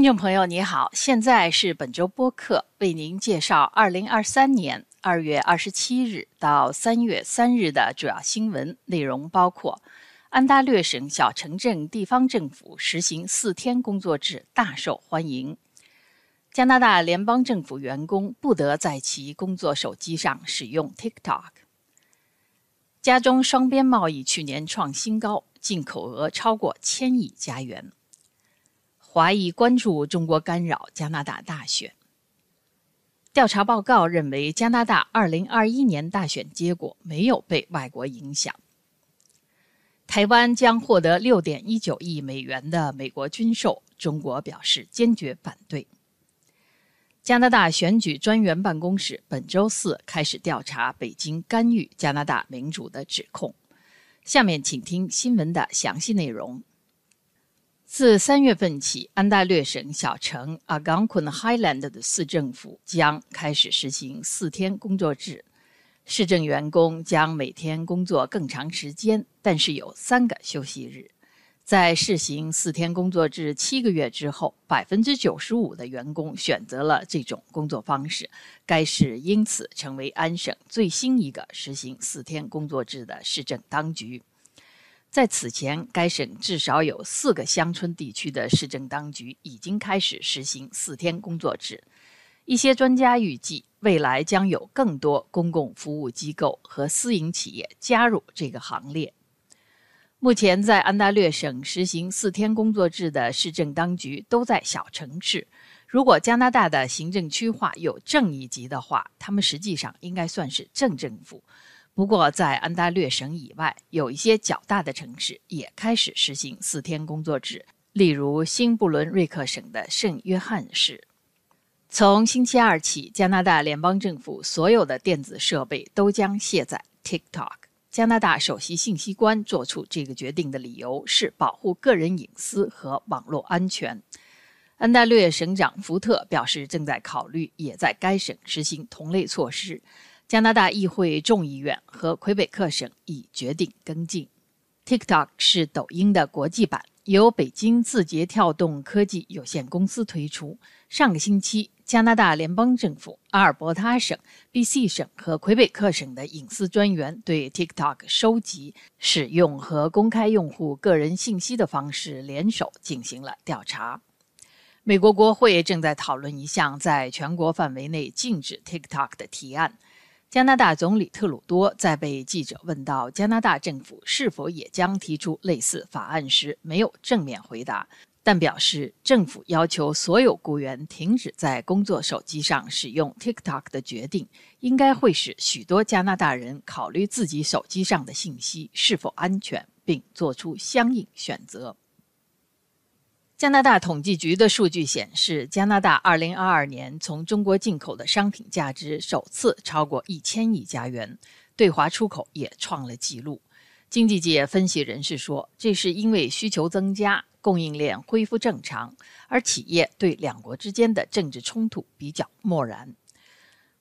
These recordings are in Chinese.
听众朋友，你好，现在是本周播客为您介绍二零二三年二月二十七日到三月三日的主要新闻内容，包括安大略省小城镇地方政府实行四天工作制大受欢迎；加拿大联邦政府员工不得在其工作手机上使用 TikTok；加中双边贸易去年创新高，进口额超过千亿加元。华裔关注中国干扰加拿大大选。调查报告认为，加拿大2021年大选结果没有被外国影响。台湾将获得6.19亿美元的美国军售，中国表示坚决反对。加拿大选举专员办公室本周四开始调查北京干预加拿大民主的指控。下面请听新闻的详细内容。自三月份起，安大略省小城阿冈昆 Highland 的市政府将开始实行四天工作制。市政员工将每天工作更长时间，但是有三个休息日。在试行四天工作制七个月之后，百分之九十五的员工选择了这种工作方式。该市因此成为安省最新一个实行四天工作制的市政当局。在此前，该省至少有四个乡村地区的市政当局已经开始实行四天工作制。一些专家预计，未来将有更多公共服务机构和私营企业加入这个行列。目前，在安大略省实行四天工作制的市政当局都在小城市。如果加拿大的行政区划有正一级的话，他们实际上应该算是镇政府。不过，在安大略省以外，有一些较大的城市也开始实行四天工作制，例如新布伦瑞克省的圣约翰市。从星期二起，加拿大联邦政府所有的电子设备都将卸载 TikTok。加拿大首席信息官做出这个决定的理由是保护个人隐私和网络安全。安大略省长福特表示，正在考虑也在该省实行同类措施。加拿大议会众议院和魁北克省已决定跟进。TikTok 是抖音的国际版，由北京字节跳动科技有限公司推出。上个星期，加拿大联邦政府、阿尔伯塔省、BC 省和魁北克省的隐私专员对 TikTok 收集、使用和公开用户个人信息的方式联手进行了调查。美国国会正在讨论一项在全国范围内禁止 TikTok 的提案。加拿大总理特鲁多在被记者问到加拿大政府是否也将提出类似法案时，没有正面回答，但表示政府要求所有雇员停止在工作手机上使用 TikTok 的决定，应该会使许多加拿大人考虑自己手机上的信息是否安全，并做出相应选择。加拿大统计局的数据显示，加拿大2022年从中国进口的商品价值首次超过一千亿加元，对华出口也创了纪录。经济界分析人士说，这是因为需求增加，供应链恢复正常，而企业对两国之间的政治冲突比较漠然。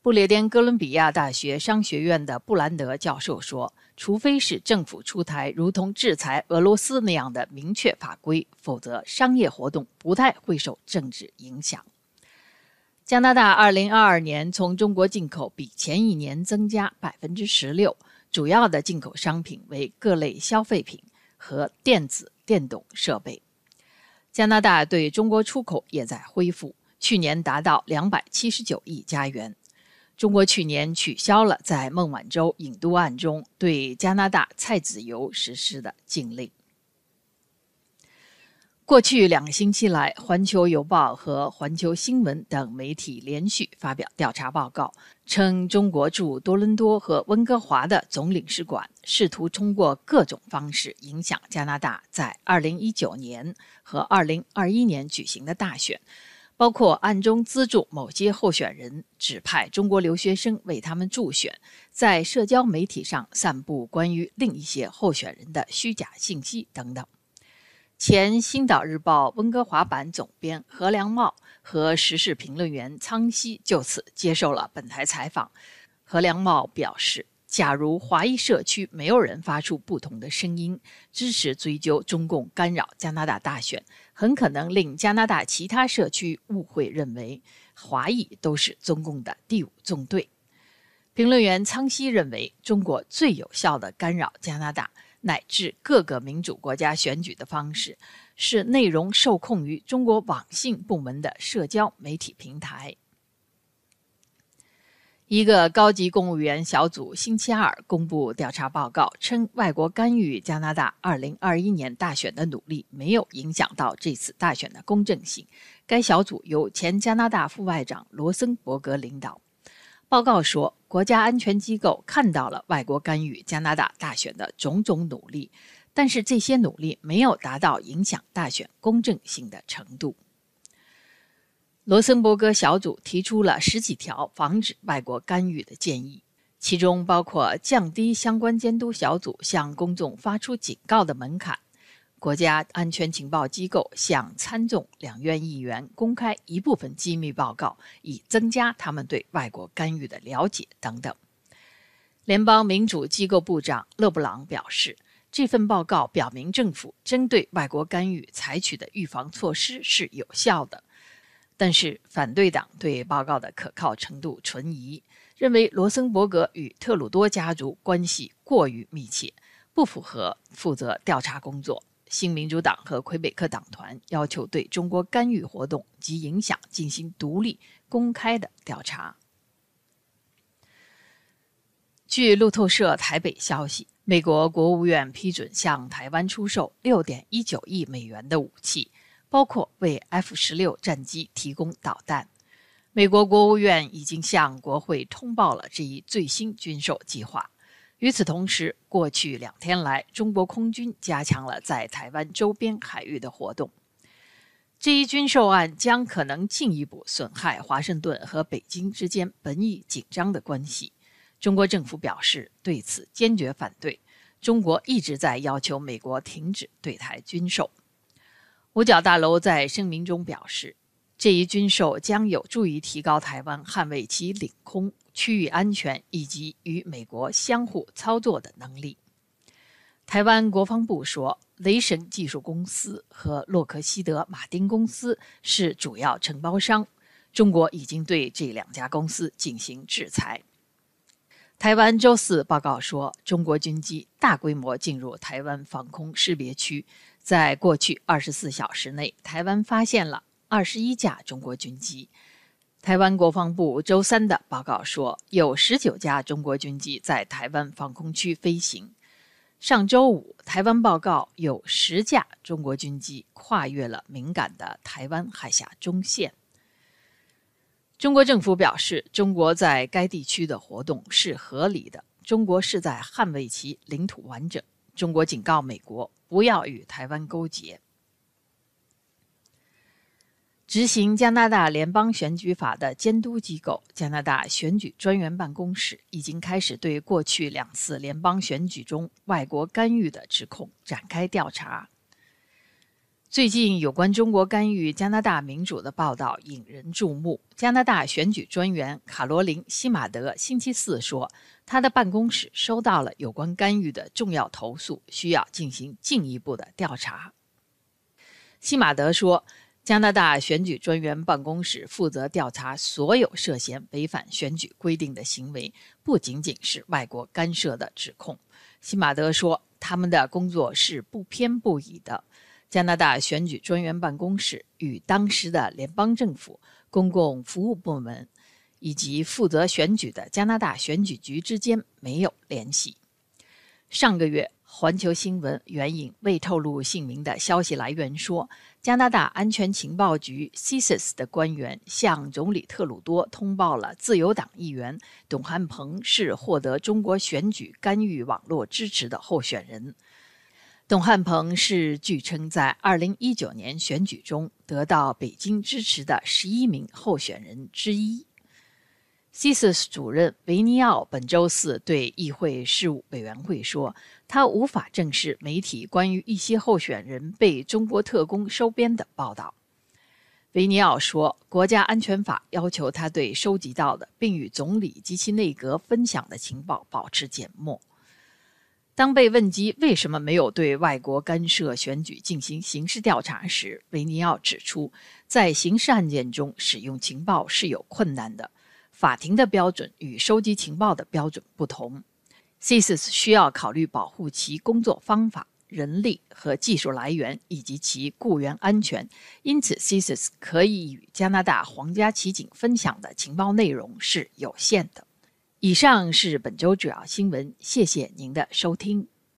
不列颠哥伦比亚大学商学院的布兰德教授说：“除非是政府出台如同制裁俄罗斯那样的明确法规，否则商业活动不太会受政治影响。”加拿大2022年从中国进口比前一年增加百分之十六，主要的进口商品为各类消费品和电子电动设备。加拿大对中国出口也在恢复，去年达到两百七十九亿加元。中国去年取消了在孟晚舟引渡案中对加拿大菜籽油实施的禁令。过去两个星期来，《环球邮报》和《环球新闻》等媒体连续发表调查报告，称中国驻多伦多和温哥华的总领事馆试图通过各种方式影响加拿大在2019年和2021年举行的大选。包括暗中资助某些候选人，指派中国留学生为他们助选，在社交媒体上散布关于另一些候选人的虚假信息等等。前《星岛日报》温哥华版总编何良茂和时事评论员苍溪就此接受了本台采访。何良茂表示，假如华裔社区没有人发出不同的声音，支持追究中共干扰加拿大大选，很可能令加拿大其他社区误会认为华裔都是中共的第五纵队。评论员苍溪认为，中国最有效的干扰加拿大乃至各个民主国家选举的方式，是内容受控于中国网信部门的社交媒体平台。一个高级公务员小组星期二公布调查报告，称外国干预加拿大2021年大选的努力没有影响到这次大选的公正性。该小组由前加拿大副外长罗森伯格领导。报告说，国家安全机构看到了外国干预加拿大大选的种种努力，但是这些努力没有达到影响大选公正性的程度。罗森伯格小组提出了十几条防止外国干预的建议，其中包括降低相关监督小组向公众发出警告的门槛，国家安全情报机构向参众两院议员公开一部分机密报告，以增加他们对外国干预的了解等等。联邦民主机构部长勒布朗表示，这份报告表明政府针对外国干预采取的预防措施是有效的。但是，反对党对报告的可靠程度存疑，认为罗森伯格与特鲁多家族关系过于密切，不符合负责调查工作。新民主党和魁北克党团要求对中国干预活动及影响进行独立、公开的调查。据路透社台北消息，美国国务院批准向台湾出售六点一九亿美元的武器。包括为 F 十六战机提供导弹。美国国务院已经向国会通报了这一最新军售计划。与此同时，过去两天来，中国空军加强了在台湾周边海域的活动。这一军售案将可能进一步损害华盛顿和北京之间本已紧张的关系。中国政府表示对此坚决反对。中国一直在要求美国停止对台军售。五角大楼在声明中表示，这一军售将有助于提高台湾捍卫其领空、区域安全以及与美国相互操作的能力。台湾国防部说，雷神技术公司和洛克希德马丁公司是主要承包商，中国已经对这两家公司进行制裁。台湾周四报告说，中国军机大规模进入台湾防空识别区。在过去二十四小时内，台湾发现了二十一架中国军机。台湾国防部周三的报告说，有十九架中国军机在台湾防空区飞行。上周五，台湾报告有十架中国军机跨越了敏感的台湾海峡中线。中国政府表示，中国在该地区的活动是合理的，中国是在捍卫其领土完整。中国警告美国。不要与台湾勾结。执行加拿大联邦选举法的监督机构——加拿大选举专员办公室，已经开始对过去两次联邦选举中外国干预的指控展开调查。最近有关中国干预加拿大民主的报道引人注目。加拿大选举专员卡罗琳·希马德星期四说。他的办公室收到了有关干预的重要投诉，需要进行进一步的调查。西马德说：“加拿大选举专员办公室负责调查所有涉嫌违反选举规定的行为，不仅仅是外国干涉的指控。”西马德说：“他们的工作是不偏不倚的。加拿大选举专员办公室与当时的联邦政府公共服务部门。”以及负责选举的加拿大选举局之间没有联系。上个月，环球新闻援引未透露姓名的消息来源说，加拿大安全情报局 CSIS 的官员向总理特鲁多通报了自由党议员董汉鹏是获得中国选举干预网络支持的候选人。董汉鹏是据称在2019年选举中得到北京支持的11名候选人之一。CSIS 主任维尼奥本周四对议会事务委员会说：“他无法证实媒体关于一些候选人被中国特工收编的报道。”维尼奥说：“国家安全法要求他对收集到的并与总理及其内阁分享的情报保持缄默。”当被问及为什么没有对外国干涉选举进行刑事调查时，维尼奥指出，在刑事案件中使用情报是有困难的，法庭的标准与收集情报的标准不同。CIS 需要考虑保护其工作方法、人力和技术来源以及其雇员安全，因此 CSIS 可以与加拿大皇家骑警分享的情报内容是有限的。以上是本周主要新闻，谢谢您的收听。